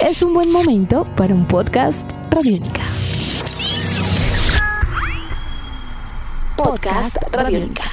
es un buen momento para un podcast Radiónica. Podcast Radiónica.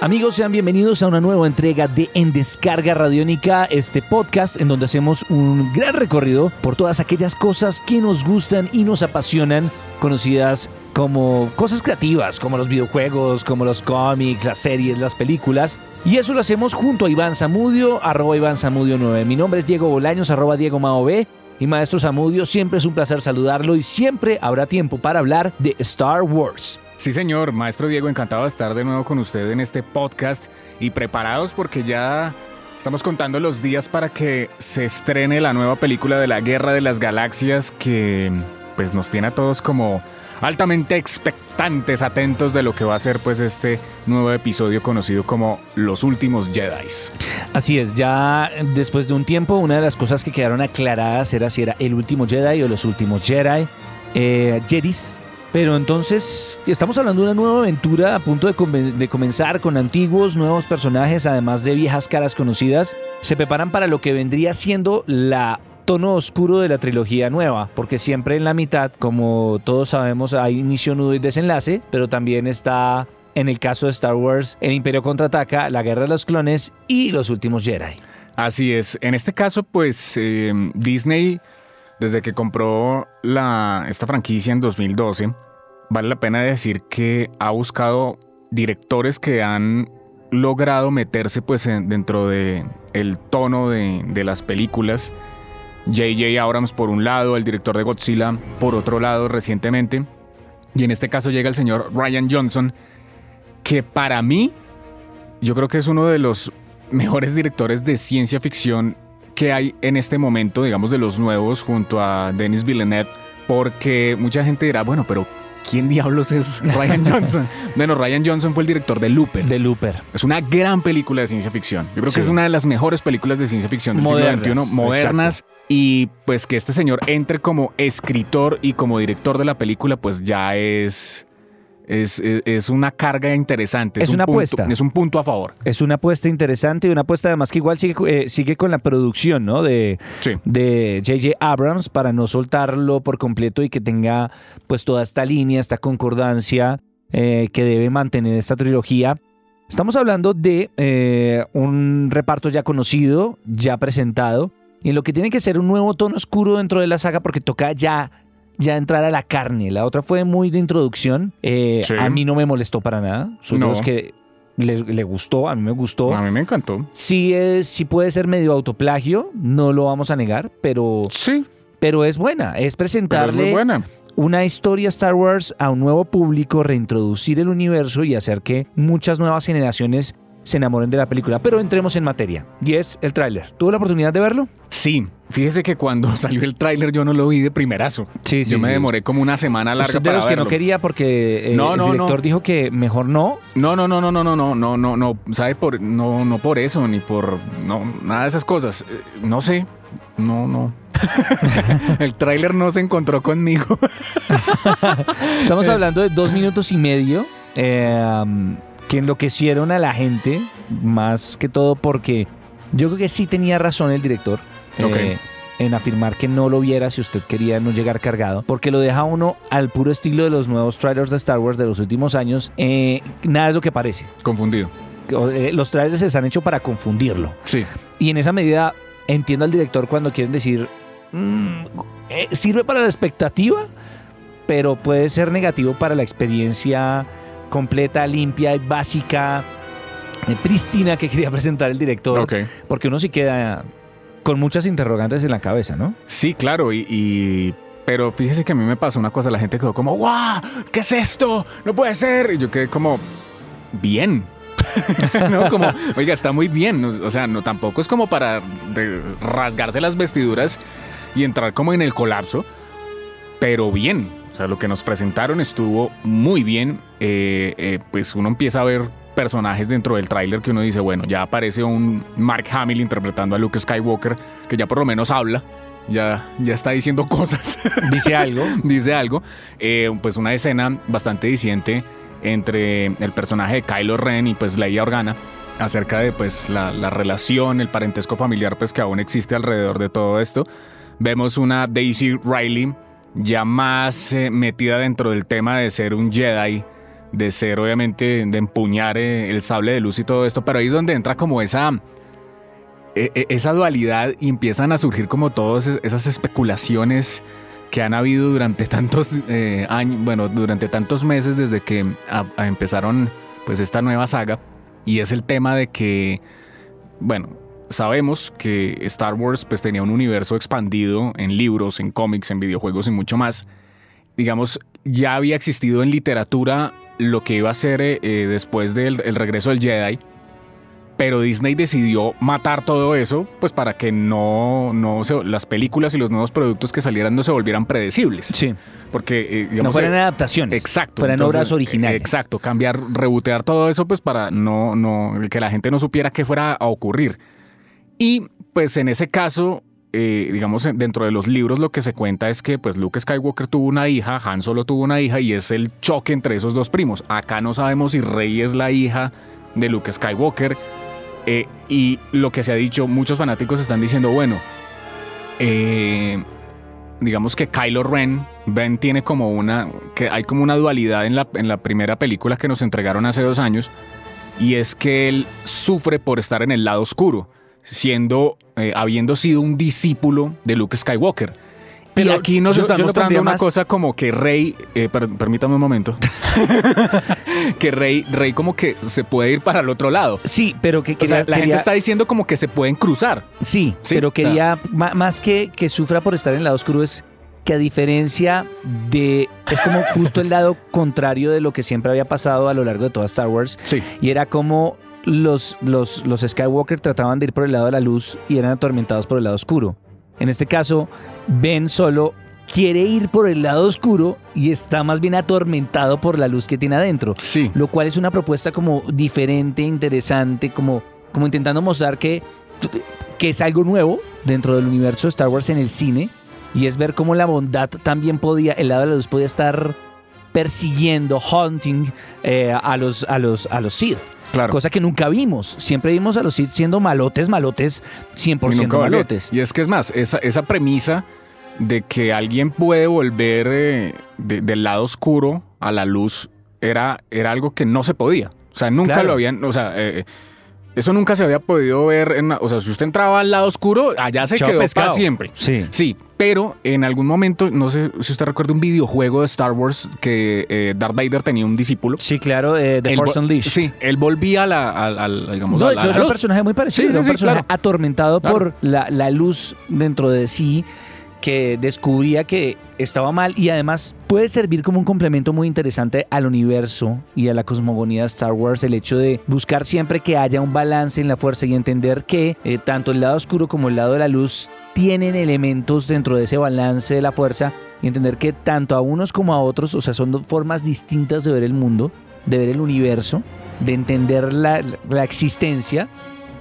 Amigos, sean bienvenidos a una nueva entrega de En Descarga Radiónica, este podcast en donde hacemos un gran recorrido por todas aquellas cosas que nos gustan y nos apasionan, conocidas como cosas creativas, como los videojuegos, como los cómics, las series, las películas. Y eso lo hacemos junto a Iván Zamudio, arroba Iván Zamudio 9. Mi nombre es Diego Bolaños, arroba Diego Mao B. Y Maestro Zamudio, siempre es un placer saludarlo y siempre habrá tiempo para hablar de Star Wars. Sí, señor, maestro Diego, encantado de estar de nuevo con usted en este podcast y preparados porque ya estamos contando los días para que se estrene la nueva película de la Guerra de las Galaxias que pues nos tiene a todos como altamente expectantes, atentos de lo que va a ser pues este nuevo episodio conocido como Los Últimos Jedi. Así es, ya después de un tiempo una de las cosas que quedaron aclaradas era si era el último Jedi o los últimos Jedi. Eh, Jedis pero entonces estamos hablando de una nueva aventura a punto de, de, comenzar con antiguos, nuevos personajes, además de viejas caras conocidas. Se preparan para lo que vendría siendo la tono oscuro de la trilogía nueva, porque siempre en la mitad, como todos sabemos, hay inicio, nudo y desenlace, pero también está, en el caso de Star Wars, el Imperio contraataca, la Guerra de los Clones y los últimos Jedi. Así es. En este caso, pues eh, Disney desde que compró la, esta franquicia en 2012, vale la pena decir que ha buscado directores que han logrado meterse pues dentro de el tono de, de las películas. J.J. Abrams por un lado, el director de Godzilla por otro lado recientemente. Y en este caso llega el señor Ryan Johnson, que para mí yo creo que es uno de los mejores directores de ciencia ficción que hay en este momento, digamos, de los nuevos junto a Denis Villeneuve, porque mucha gente dirá, bueno, pero ¿quién diablos es Ryan Johnson? bueno, Ryan Johnson fue el director de Looper. De Looper. Es una gran película de ciencia ficción. Yo creo que es una de las mejores películas de ciencia ficción del modernas, siglo XXI, modernas. Exacto. Y pues que este señor entre como escritor y como director de la película, pues ya es es, es, una carga interesante. Es, es una punto, apuesta. Es un punto a favor. Es una apuesta interesante y una apuesta además que igual sigue, eh, sigue con la producción ¿no? de sí. de J.J. Abrams para no soltarlo por completo y que tenga pues toda esta línea, esta concordancia eh, que debe mantener esta trilogía. Estamos hablando de eh, un reparto ya conocido, ya presentado, y en lo que tiene que ser un nuevo tono oscuro dentro de la saga porque toca ya ya entrar a la carne. La otra fue muy de introducción. Eh, Sí. A mí no me molestó para nada. Son No. los que le, le gustó, a mí me gustó. A mí me encantó. Sí, es, sí puede ser medio autoplagio, no lo vamos a negar, pero, Sí, pero es buena. Es pero es muy presentarle buena. una historia Star Wars a un nuevo público, reintroducir el universo y hacer que muchas nuevas generaciones se enamoren de la película. Pero entremos en materia. Y es el tráiler. ¿Tuvo la oportunidad de verlo? Sí, fíjese que cuando salió el tráiler yo no lo vi de primerazo. Sí, yo me demoré como una semana larga Usted de para los que no verlo. quería porque eh, No, el no, director no. dijo que mejor no. No, no, no, no, no, no, no, no, no, no, sabe por, no, no por eso ni por, no, nada de esas cosas. Eh, No sé, no, no. el tráiler no se encontró conmigo. Estamos hablando de dos minutos y medio eh, um, que enloquecieron a la gente, más que todo porque yo creo que sí tenía razón el director. eh, en afirmar que no lo viera si usted quería no llegar cargado, porque lo deja uno al puro estilo de los nuevos trailers de Star Wars de los últimos años. eh, nada es lo que parece. Confundido. Eh, Los trailers están hechos para confundirlo. Sí. Y en esa medida entiendo al director cuando quieren decir, "Mm, eh, sirve para la expectativa, pero puede ser negativo para la experiencia completa, limpia y básica, eh, prístina que quería presentar el director. Ok. Porque uno sí queda con muchas interrogantes en la cabeza, ¿no? Sí, claro, y, y- Pero fíjese que a mí me pasó una cosa, la gente quedó como, ¡guau! ¿Qué es esto? No puede ser. Y yo quedé como, bien. ¿No? Como, oiga, está muy bien. O sea, no, tampoco es como para rasgarse las vestiduras y entrar como en el colapso, pero bien. Sea, lo que nos presentaron estuvo muy bien. Eh, eh, pues uno empieza a ver personajes dentro del tráiler que uno dice, bueno, ya aparece un Mark Hamill interpretando a Luke Skywalker, que ya por lo menos habla, ya, ya está diciendo cosas, Dice algo. dice algo. Eh, pues una escena bastante diciente entre el personaje de Kylo Ren y pues Leia Organa, acerca de pues la, la relación, el parentesco familiar pues que aún existe alrededor de todo esto. Vemos una Daisy Riley ya más eh, metida dentro del tema de ser un Jedi, de ser obviamente, de empuñar eh, el sable de luz y todo esto, pero ahí es donde entra como esa, e- e- esa dualidad y empiezan a surgir como todas es- esas especulaciones que han habido durante tantos eh, años, bueno, durante tantos meses desde que empezaron pues esta nueva saga. Y es el tema de que, bueno, sabemos que Star Wars pues tenía un universo expandido en libros, en cómics, en videojuegos y mucho más. Digamos, ya había existido en literatura lo que iba a ser eh, eh, después del el regreso del Jedi, pero Disney decidió matar todo eso, pues para que no, no se- las películas y los nuevos productos que salieran no se volvieran predecibles. Sí. Porque, eh, No digamos, fueran eh, adaptaciones. Exacto. Fueran entonces, obras originales. Exacto, cambiar, rebotear todo eso, pues para no, no, que la gente no supiera qué fuera a ocurrir. Y pues en ese caso, eh, digamos, en- dentro de los libros lo que se cuenta es que pues Luke Skywalker tuvo una hija, Han Solo tuvo una hija y es el choque entre esos dos primos. Acá no sabemos si Rey es la hija de Luke Skywalker. eh, y lo que se ha dicho, muchos fanáticos están diciendo, bueno, eh, digamos que Kylo Ren, Ben tiene como una, que hay como una dualidad en la, en la primera película que nos entregaron hace dos años, y es que él sufre por estar en el lado oscuro, siendo, eh, habiendo sido un discípulo de Luke Skywalker. y aquí nos yo- están yo mostrando una más- cosa como que Rey, eh, per- permítame un momento, que Rey, Rey como que se puede ir para el otro lado. Sí, pero que O sea, quería- la gente está diciendo como que se pueden cruzar. Sí, Sí, pero o sea- quería, más que, que sufra por estar en el lado oscuro, es que a diferencia de. Es como justo el lado contrario de lo que siempre había pasado a lo largo de toda Star Wars. Sí. Y era como los, los, los Skywalker trataban de ir por el lado de la luz y eran atormentados por el lado oscuro. En este caso, Ben solo quiere ir por el lado oscuro y está más bien atormentado por la luz que tiene adentro Sí. lo cual es una propuesta como diferente, interesante, como, como intentando mostrar que, que es algo nuevo dentro del universo de Star Wars en el cine, y es ver cómo la bondad también podía, el lado de la luz podía estar persiguiendo, hunting eh, a, los, a, los, a los Sith. Claro. Cosa que nunca vimos. Siempre vimos a los Sith siendo malotes, malotes, 100% Y malotes. Y es que es más, esa, esa premisa de que alguien puede volver eh, de- del lado oscuro a la luz era, era algo que no se podía. O sea, nunca Claro. lo habían, o sea, eh, eso nunca se había podido ver. En, o sea, si usted entraba al lado oscuro, allá se Chao quedó pescado. para siempre. Sí. Sí, pero en algún momento, no sé si usted recuerda un videojuego de Star Wars que eh, Darth Vader tenía un discípulo. Sí, claro, eh, The Él Force Unleashed. Sí, él volvía a la, digamos, No, a la- hecho, era un personaje muy parecido. Sí, era un sí, personaje claro. atormentado Claro. por la, la luz dentro de sí que descubría que estaba mal y además puede servir como un complemento muy interesante al universo y a la cosmogonía de Star Wars el hecho de buscar siempre que haya un balance en la fuerza y entender que eh, tanto el lado oscuro como el lado de la luz tienen elementos dentro de ese balance de la fuerza y entender que tanto a unos como a otros, o sea, son dos formas distintas de ver el mundo, de ver el universo, de entender la, la existencia,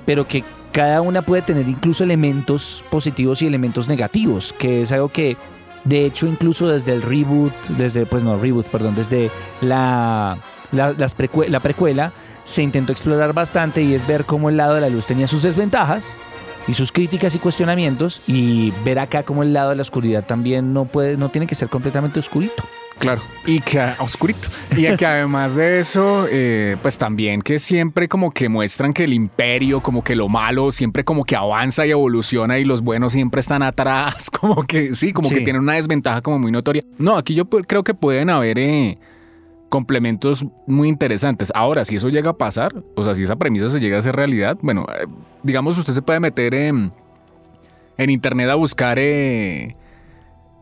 pero que cada una puede tener incluso elementos positivos y elementos negativos, que es algo que de hecho incluso desde el reboot, desde pues no reboot, perdón, desde la la, la precuela se intentó explorar bastante y es ver cómo el lado de la luz tenía sus desventajas y sus críticas y cuestionamientos y ver acá cómo el lado de la oscuridad también no puede no tiene que ser completamente oscurito. Claro. Y que oscurito. Y que además de eso, eh, pues también que siempre como que muestran que el imperio, como que lo malo, siempre como que avanza y evoluciona y los buenos siempre están atrás, como que sí, como Sí. que tienen una desventaja como muy notoria. No, aquí yo creo que pueden haber eh, complementos muy interesantes. Ahora, si eso llega a pasar, o sea, si esa premisa se llega a hacer realidad, bueno, eh, digamos usted se puede meter en, en internet a buscar... eh,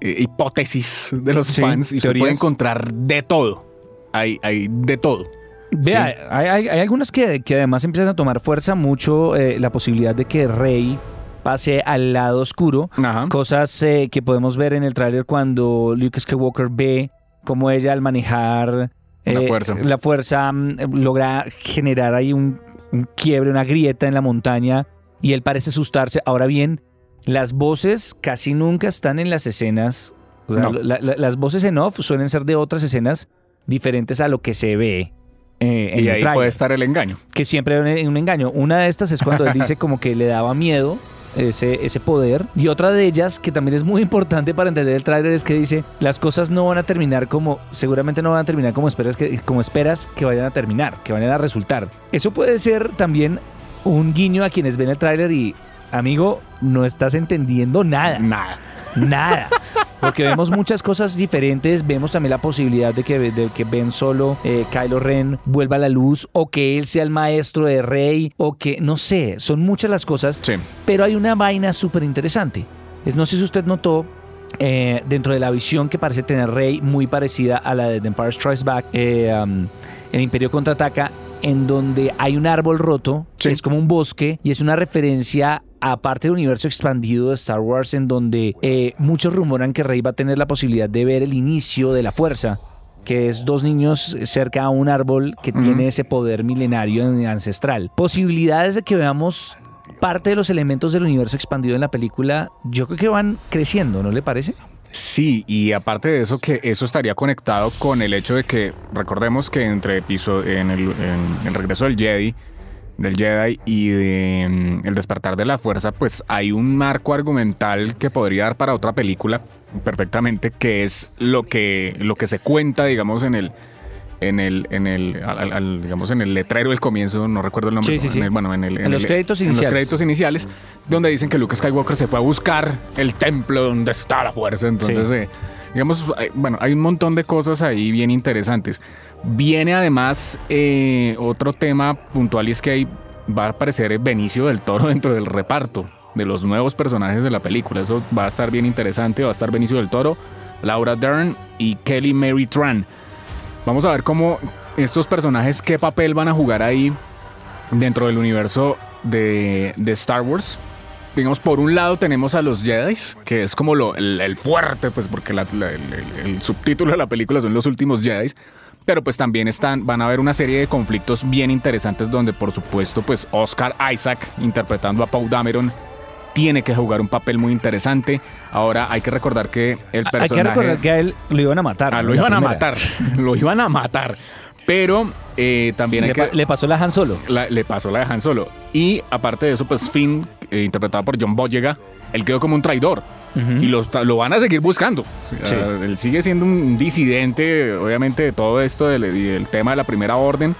eh, hipótesis de los Sí, fans y usted puede encontrar de todo. Hay, hay de todo. Vea, Sí. hay, hay- hay algunas que, que además empiezan a tomar fuerza mucho eh, la posibilidad de que Rey pase al lado oscuro. Ajá. Cosas eh, que podemos ver en el tráiler cuando Luke Skywalker ve cómo ella al manejar eh, La fuerza. la fuerza, mm, logra generar ahí un, un quiebre, una grieta en la montaña y él parece asustarse. Ahora bien, las voces casi nunca están en las escenas. O sea, No. la- la- las voces en off suelen ser de otras escenas diferentes a lo que se ve eh, en Y el ahí tráiler, puede estar el engaño. que siempre hay un, un engaño. Una de estas es cuando él dice como que le daba miedo ese, ese poder. Y otra de ellas, que también es muy importante para entender el tráiler, es que dice, las cosas no van a terminar como, seguramente no van a terminar como esperas que, como esperas que vayan a terminar, que vayan a resultar. Eso puede ser también un guiño a quienes ven el tráiler y, amigo, no estás entendiendo nada. Nada. Nada. Porque vemos muchas cosas diferentes. Vemos también la posibilidad de que, de que Ben Solo, eh, Kylo Ren, vuelva a la luz. O que él sea el maestro de Rey. O que, no sé, son muchas las cosas. Sí. Pero hay una vaina súper interesante. Es, no sé si usted notó. Eh, dentro de la visión que parece tener Rey, muy parecida a la de The Empire Strikes Back, eh, um, el Imperio contraataca, en donde hay un árbol roto, Sí. que es como un bosque, y es una referencia a parte del universo expandido de Star Wars, en donde eh, muchos rumoran que Rey va a tener la posibilidad de ver el inicio de la fuerza, que es dos niños cerca a un árbol que tiene ese poder milenario ancestral. Posibilidades de que veamos parte de los elementos del universo expandido en la película, yo creo que van creciendo, ¿no le parece? Sí, y aparte de eso, que eso estaría conectado con el hecho de que, recordemos que entre episo- en el, en regreso del Jedi, del Jedi y de mm, El despertar de la fuerza, pues hay un marco argumental que podría dar para otra película perfectamente, que es lo que, lo que se cuenta, digamos, en el en el, en el, al- digamos, en el letrero del comienzo, no recuerdo el nombre. Sí, sí, sí. en el- bueno, en, el, En los créditos en los iniciales. créditos iniciales, donde dicen que Luke Skywalker se fue a buscar el templo donde está la fuerza. Entonces, eh, digamos, hay- bueno, hay un montón de cosas ahí bien interesantes. Viene además eh, otro tema puntual y es que ahí va a aparecer Benicio del Toro dentro del reparto de los nuevos personajes de la película. Eso va a estar bien interesante. Va a estar Benicio del Toro, Laura Dern y Kelly Mary Tran. Vamos a ver cómo estos personajes, qué papel van a jugar ahí dentro del universo de, de Star Wars. Digamos, por un lado tenemos a los Jedi, que es como lo, el, fuerte, pues porque el subtítulo de la película son los últimos Jedi. Pero pues también están, van a haber una serie de conflictos bien interesantes donde por supuesto pues Oscar Isaac interpretando a Paul Dameron tiene que jugar un papel muy interesante. Ahora hay que recordar que el personaje... Hay que recordar que a él lo iban a matar. Ah, lo iban a matar, lo iban a matar. Pero eh, también hay Le, que... pa- le pasó la Han Solo. la- le pasó la de Han Solo. Y aparte de eso, pues Finn, eh, interpretado por John Boyega, él quedó como un traidor. Y lo, está- lo van a seguir buscando. Él sigue siendo un disidente, obviamente, de todo esto, del tema de la primera orden.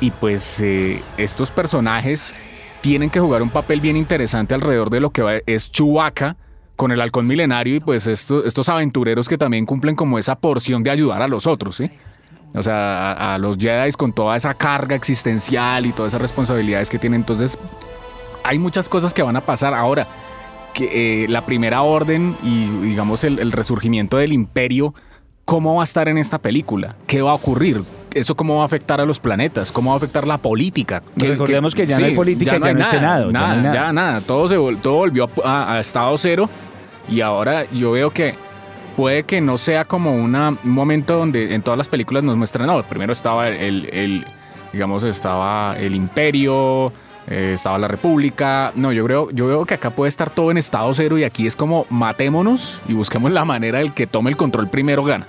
Y pues eh, estos personajes tienen que jugar un papel bien interesante alrededor de lo que es Chewbacca con el halcón milenario y pues esto- estos aventureros que también cumplen como esa porción de ayudar a los otros, ¿sí? O sea, a, los Jedi con toda esa carga existencial y todas esas responsabilidades que tienen. Entonces, hay muchas cosas que van a pasar ahora. Eh, la primera orden y digamos el, el resurgimiento del imperio, ¿cómo va a estar en esta película? ¿Qué va a ocurrir? ¿Eso cómo va a afectar a los planetas? ¿Cómo va a afectar la política? ¿Qué- Recordemos que ya no hay política, ya no hay nada, Senado, ya no Nada, ya nada. Todo, se, todo volvió a, a- a estado cero y ahora yo veo que puede que no sea como una- un momento donde en todas las películas nos muestran, no, primero estaba el, el- digamos, estaba el imperio, eh, estaba la república. No, yo creo, yo veo que acá puede estar todo en estado cero y aquí es como matémonos y busquemos la manera del que tome el control primero gana.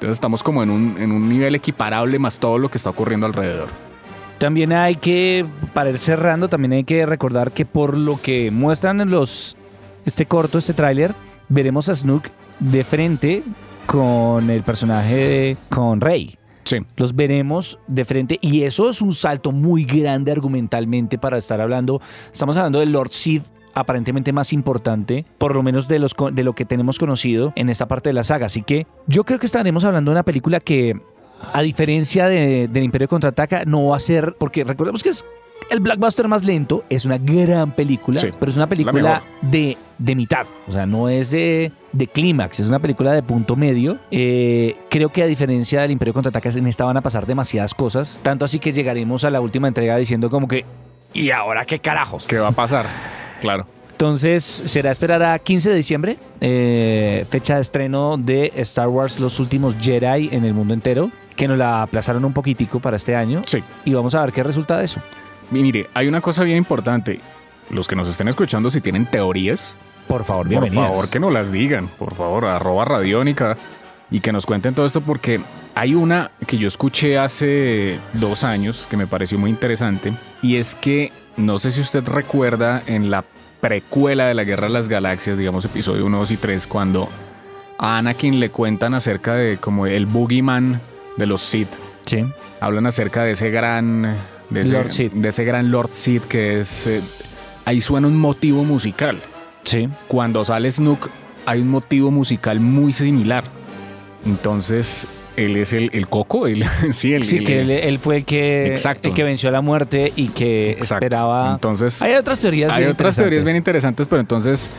Entonces estamos como en un, en un nivel equiparable más todo lo que está ocurriendo alrededor. También hay que, para ir cerrando, también hay que recordar que por lo que muestran en los este corto, este tráiler, veremos a Snook de frente con el personaje de, con Rey. Sí. Los veremos de frente y eso es un salto muy grande argumentalmente para estar hablando. Estamos hablando del Lord Sith aparentemente más importante, por lo menos de, los, de lo que tenemos conocido en esta parte de la saga. Así que yo creo que estaremos hablando de una película que, a diferencia de, del Imperio Contraataca, no va a ser, porque recordemos que es el blockbuster más lento, es una gran película, Sí, pero es una película de, de mitad, o sea, no es de, de clímax, es una película de punto medio. Eh, creo que a diferencia del Imperio Contraataca, en esta van a pasar demasiadas cosas, tanto así que llegaremos a la última entrega diciendo como que, ¿y ahora qué carajos? ¿Qué va a pasar? Claro. Entonces, será esperar a 15 de diciembre, eh, fecha de estreno de Star Wars Los Últimos Jedi en el mundo entero, que nos la aplazaron un poquitico para este año. Sí. Y vamos a ver qué resulta de eso. Y mire, hay una cosa bien importante. Los que nos estén escuchando, si tienen teorías, Por favor, por bienvenidos. favor que nos las digan. Por favor, arroba radiónica y que nos cuenten todo esto porque Hay una que yo escuché hace dos años que me pareció muy interesante y es que no sé si usted recuerda en la precuela de la Guerra de las Galaxias, digamos episodio 1, 2 y 3, cuando a Anakin le cuentan acerca de como el boogeyman de los Sith. Sí. Hablan acerca de ese gran de ese, Lord Sith. de ese gran Lord Sith que es eh, ahí suena un motivo musical. Sí. Cuando sale Snook hay un motivo musical muy similar. Entonces, él es el, el coco, él, sí, el, Sí, el- que él, él fue el que, Exacto. el que venció la muerte y que Exacto. esperaba. Entonces, Hay otras teorías. hay bien otras teorías bien interesantes. pero entonces,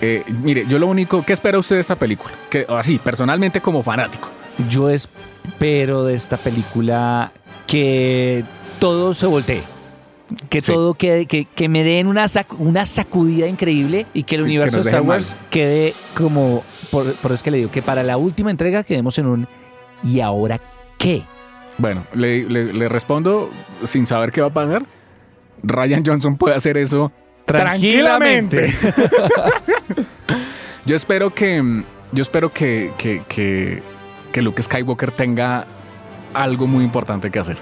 eh, mire, yo lo único, ¿qué espera usted de esta película? Que así, personalmente como fanático. Yo espero de esta película que todo se voltee. Que Sí. todo quede, que, que me den una, sac- una sacudida increíble y que el Que universo de Star Wars quede como. Por, por eso es que le digo que para la última entrega quedemos en un. ¿Y ahora qué? Bueno, le, le- le respondo sin saber qué va a pasar. Ryan Johnson puede hacer eso tranquilamente. Yo espero que. Yo espero que, que, que, que Luke Skywalker tenga algo muy importante que hacer.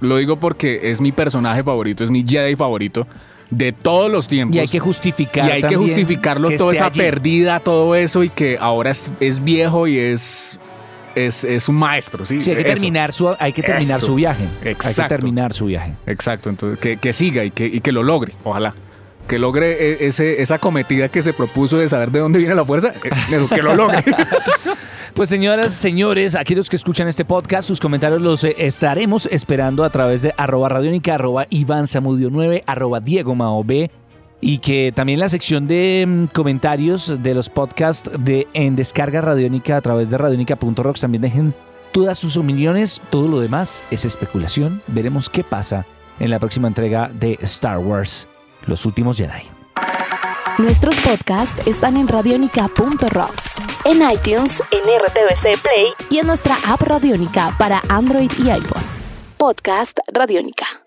Lo digo porque es mi personaje favorito, es mi Jedi favorito de todos los tiempos. Y hay que justificar. Y hay que justificarlo que toda esa allí. perdida, todo eso, y que ahora es, es viejo y es, es, es un maestro. Sí, Sí, hay que Eso. terminar su, hay que terminar Eso. su viaje. Hay que Exacto. terminar su viaje. Exacto, entonces que, que siga y que, y que lo logre, ojalá. Que logre e- ese, esa cometida que se propuso de saber de dónde viene la fuerza, eh, que lo logre. Pues señoras, señores, aquí los que escuchan este podcast, sus comentarios los eh, estaremos esperando a través de arroba radiónica, arroba Iván Zamudio 9, arroba Diego Mao B. Y que también la sección de mm, comentarios de los podcasts de en descarga radiónica a través de radiónica.rocks también dejen todas sus opiniones. Todo lo demás es especulación. Veremos qué pasa en la próxima entrega de Star Wars, Los Últimos Jedi. Nuestros podcasts están en radionica.rocks, en iTunes, en RTVC Play y en nuestra app Radionica para Android y iPhone. Podcast Radionica.